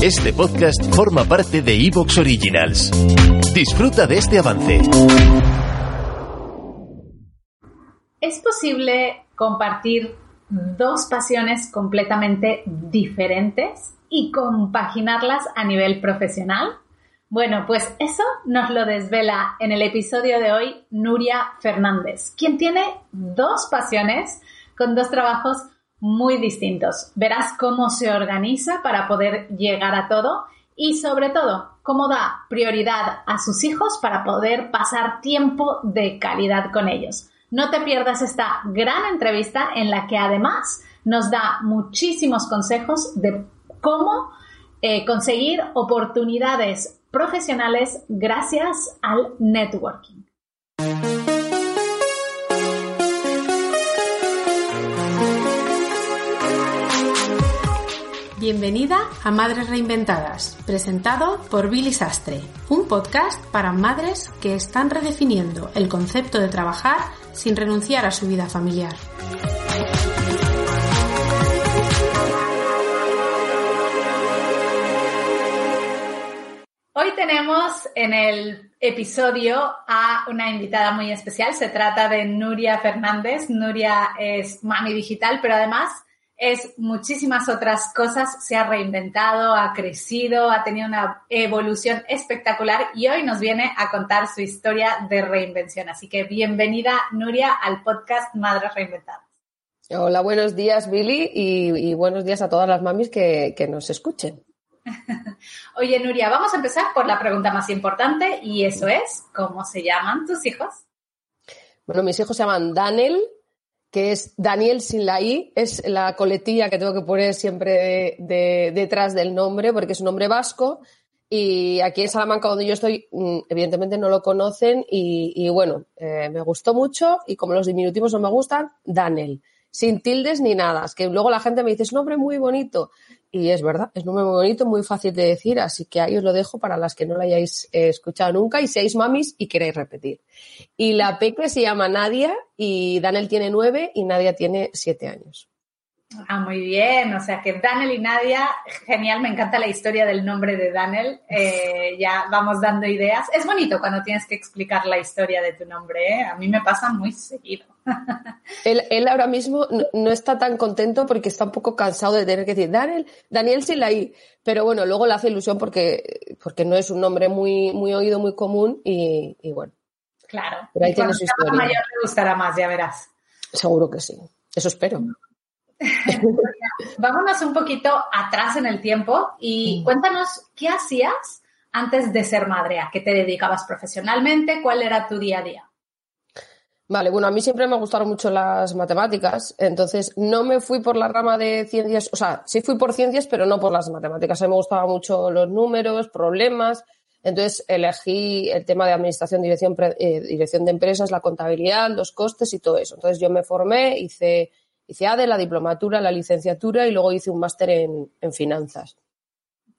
Este podcast forma parte de Evox Originals. Disfruta de este avance. ¿Es posible compartir dos pasiones completamente diferentes y compaginarlas a nivel profesional? Bueno, pues eso nos lo desvela en el episodio de hoy Nuria Fernández, quien tiene dos pasiones con dos trabajos muy distintos. Verás cómo se organiza para poder llegar a todo y sobre todo cómo da prioridad a sus hijos para poder pasar tiempo de calidad con ellos. No te pierdas esta gran entrevista en la que además nos da muchísimos consejos de cómo eh, conseguir oportunidades profesionales gracias al networking. Bienvenida a Madres Reinventadas, presentado por Billy Sastre, un podcast para madres que están redefiniendo el concepto de trabajar sin renunciar a su vida familiar. Hoy tenemos en el episodio a una invitada muy especial. Se trata de Nuria Fernández. Nuria es mami digital, pero además es muchísimas otras cosas, se ha reinventado, ha crecido, ha tenido una evolución espectacular y hoy nos viene a contar su historia de reinvención. Así que bienvenida, Nuria, al podcast Madres Reinventadas. Hola, buenos días, Billy, y, buenos días a todas las mamis que, que nos escuchen. Oye, Nuria, vamos a empezar por la pregunta más importante y eso es, ¿cómo se llaman tus hijos? Bueno, mis hijos se llaman Daniel, que es Daniel sin la I, es la coletilla que tengo que poner siempre detrás del nombre, porque es un nombre vasco. Y aquí en Salamanca, donde yo estoy, mm, evidentemente no lo conocen. Y, bueno, eh, me gustó mucho. Y como los diminutivos no me gustan, Daniel. Sin tildes ni nada. Es que luego la gente me dice, es un nombre muy bonito. Y es verdad, es un nombre muy bonito, muy fácil de decir, así que ahí os lo dejo para las que no lo hayáis eh, escuchado nunca y seáis mamis y queréis repetir. Y la peque se llama Nadia y Daniel tiene nueve y Nadia tiene siete años. Ah, muy bien. O sea que Daniel y Nadia, genial. Me encanta la historia del nombre de Daniel. Eh, ya vamos dando ideas. Es bonito cuando tienes que explicar la historia de tu nombre. ¿eh? A mí me pasa muy seguido. él, ahora mismo no, está tan contento porque está un poco cansado de tener que decir Daniel, Daniel I. Pero bueno, luego le hace ilusión porque, porque no es un nombre muy, muy oído, muy común y, bueno. Claro. Pero ahí tiene su historia. mayor le gustará más, ya verás. Seguro que sí. Eso espero. Vámonos un poquito atrás en el tiempo y cuéntanos qué hacías antes de ser madre, a qué te dedicabas profesionalmente, cuál era tu día a día. Vale, bueno, a mí siempre me gustaron mucho las matemáticas, entonces no me fui por la rama de ciencias, o sea, sí fui por ciencias, pero no por las matemáticas. A mí me gustaban mucho los números, problemas, entonces elegí el tema de administración, dirección, eh, dirección de empresas, la contabilidad, los costes y todo eso. Entonces yo me formé, hice Hice ADE, la diplomatura, la licenciatura y luego hice un máster en, finanzas.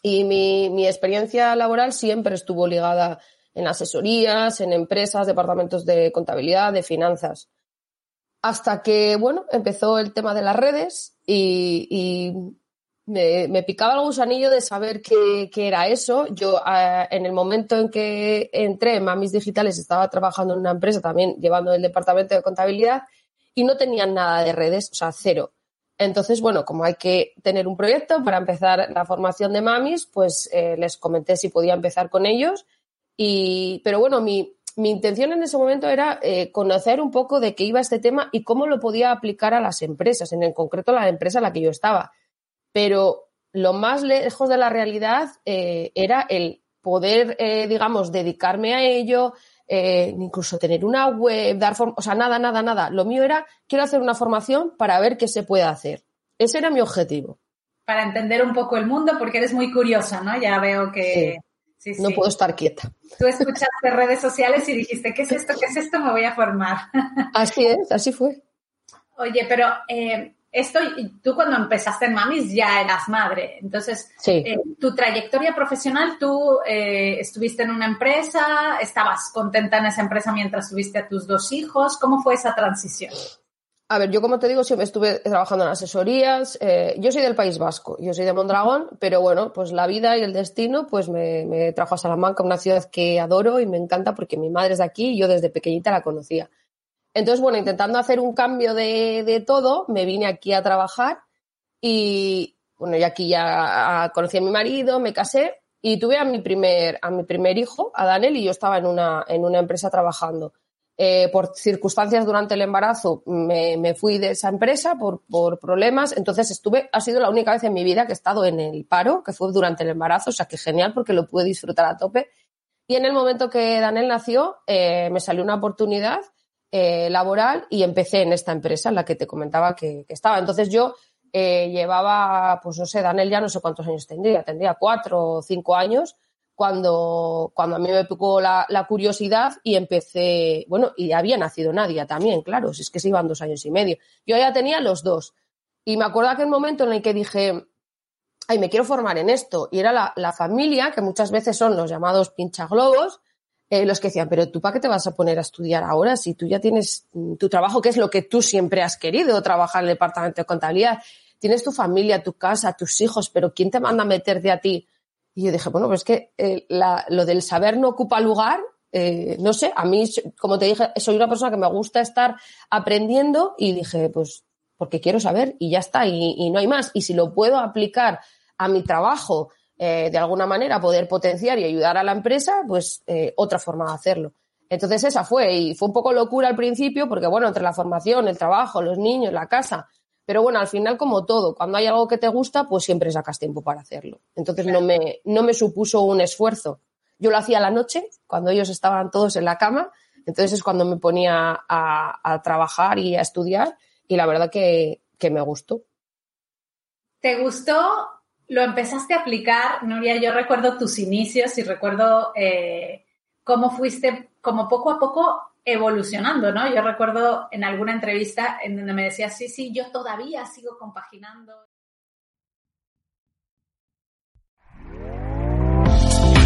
Y mi, experiencia laboral siempre estuvo ligada en asesorías, en empresas, departamentos de contabilidad, de finanzas. Hasta que, bueno, empezó el tema de las redes y, me, picaba el gusanillo de saber qué, era eso. Yo, en el momento en que entré en Mamis Digitales, estaba trabajando en una empresa también llevando el departamento de contabilidad y no tenían nada de redes, o sea, cero. Entonces, bueno, como hay que tener un proyecto para empezar la formación de mamis, pues eh, les comenté si podía empezar con ellos. Y, pero bueno, mi, mi intención en ese momento era eh, conocer un poco de qué iba este tema y cómo lo podía aplicar a las empresas, en el concreto la empresa en la que yo estaba. Pero lo más lejos de la realidad eh, era el poder, digamos, dedicarme a ello, eh, incluso tener una web, dar o sea, nada, nada, nada. Lo mío era, quiero hacer una formación para ver qué se puede hacer. Ese era mi objetivo. Para entender un poco el mundo, porque eres muy curiosa, ¿no? Ya veo que... no puedo estar quieta. Tú escuchaste redes sociales y dijiste, ¿qué es esto? ¿Qué es esto? Me voy a formar. Así es, así fue. Oye, pero eh, esto, tú cuando empezaste en Mamis ya eras madre. Entonces, eh, tu trayectoria profesional, tú eh, estuviste en una empresa, estabas contenta en esa empresa mientras tuviste a tus dos hijos. ¿Cómo fue esa transición? A ver, yo como te digo, siempre estuve trabajando en asesorías. Eh, yo soy del País Vasco, yo soy de Mondragón, pero bueno, pues la vida y el destino pues me, trajo a Salamanca, una ciudad que adoro y me encanta porque mi madre es de aquí y yo desde pequeñita la conocía. Entonces, bueno, intentando hacer un cambio de, de todo, me vine aquí a trabajar y, bueno, y aquí ya conocí a mi marido, me casé y tuve a mi primer, a mi primer hijo, a Daniel, y yo estaba en una, en una empresa trabajando. Eh, por circunstancias durante el embarazo me, fui de esa empresa por, por, problemas, entonces estuve, ha sido la única vez en mi vida que he estado en el paro, que fue durante el embarazo, o sea que genial porque lo pude disfrutar a tope. Y en el momento que Daniel nació, eh, me salió una oportunidad eh, laboral y empecé en esta empresa en la que te comentaba que, estaba. Entonces yo eh, llevaba, pues no sé, Daniel ya no sé cuántos años tendría, tendría cuatro o cinco años cuando, cuando a mí me picó la, curiosidad y empecé, bueno, y había nacido Nadia también, claro, si es que se iban dos años y medio. Yo ya tenía los dos. Y me acuerdo aquel momento en el que dije, ay, me quiero formar en esto. Y era la, la familia, que muchas veces son los llamados pinchaglobos, eh, los que decían, pero tú para qué te vas a poner a estudiar ahora si tú ya tienes tu trabajo, que es lo que tú siempre has querido, trabajar en el departamento de contabilidad tienes tu familia, tu casa, tus hijos, pero ¿quién te manda a meterte a ti? Y yo dije, bueno, pues es que eh, lo del saber no ocupa lugar, eh, no sé, a mí, como te dije, soy una persona que me gusta estar aprendiendo y dije, pues porque quiero saber y ya está, y, no hay más. Y si lo puedo aplicar a mi trabajo eh, de alguna manera, poder potenciar y ayudar a la empresa, pues otra forma de hacerlo. Entonces esa fue, y fue un poco locura al principio, porque bueno, entre la formación, el trabajo, los niños, la casa, pero bueno, al final, como todo, cuando hay algo que te gusta, pues siempre sacas tiempo para hacerlo. Entonces no, me, no me supuso un esfuerzo. Yo lo hacía a la noche, cuando ellos estaban todos en la cama, entonces es cuando me ponía a, trabajar y a estudiar y la verdad que, me gustó. ¿Te gustó? ¿Lo empezaste a aplicar, Nuria? Yo recuerdo tus inicios y recuerdo eh, cómo fuiste, como poco a poco evolucionando, ¿no? Yo recuerdo en alguna entrevista en donde me decía, sí, sí, yo todavía sigo compaginando.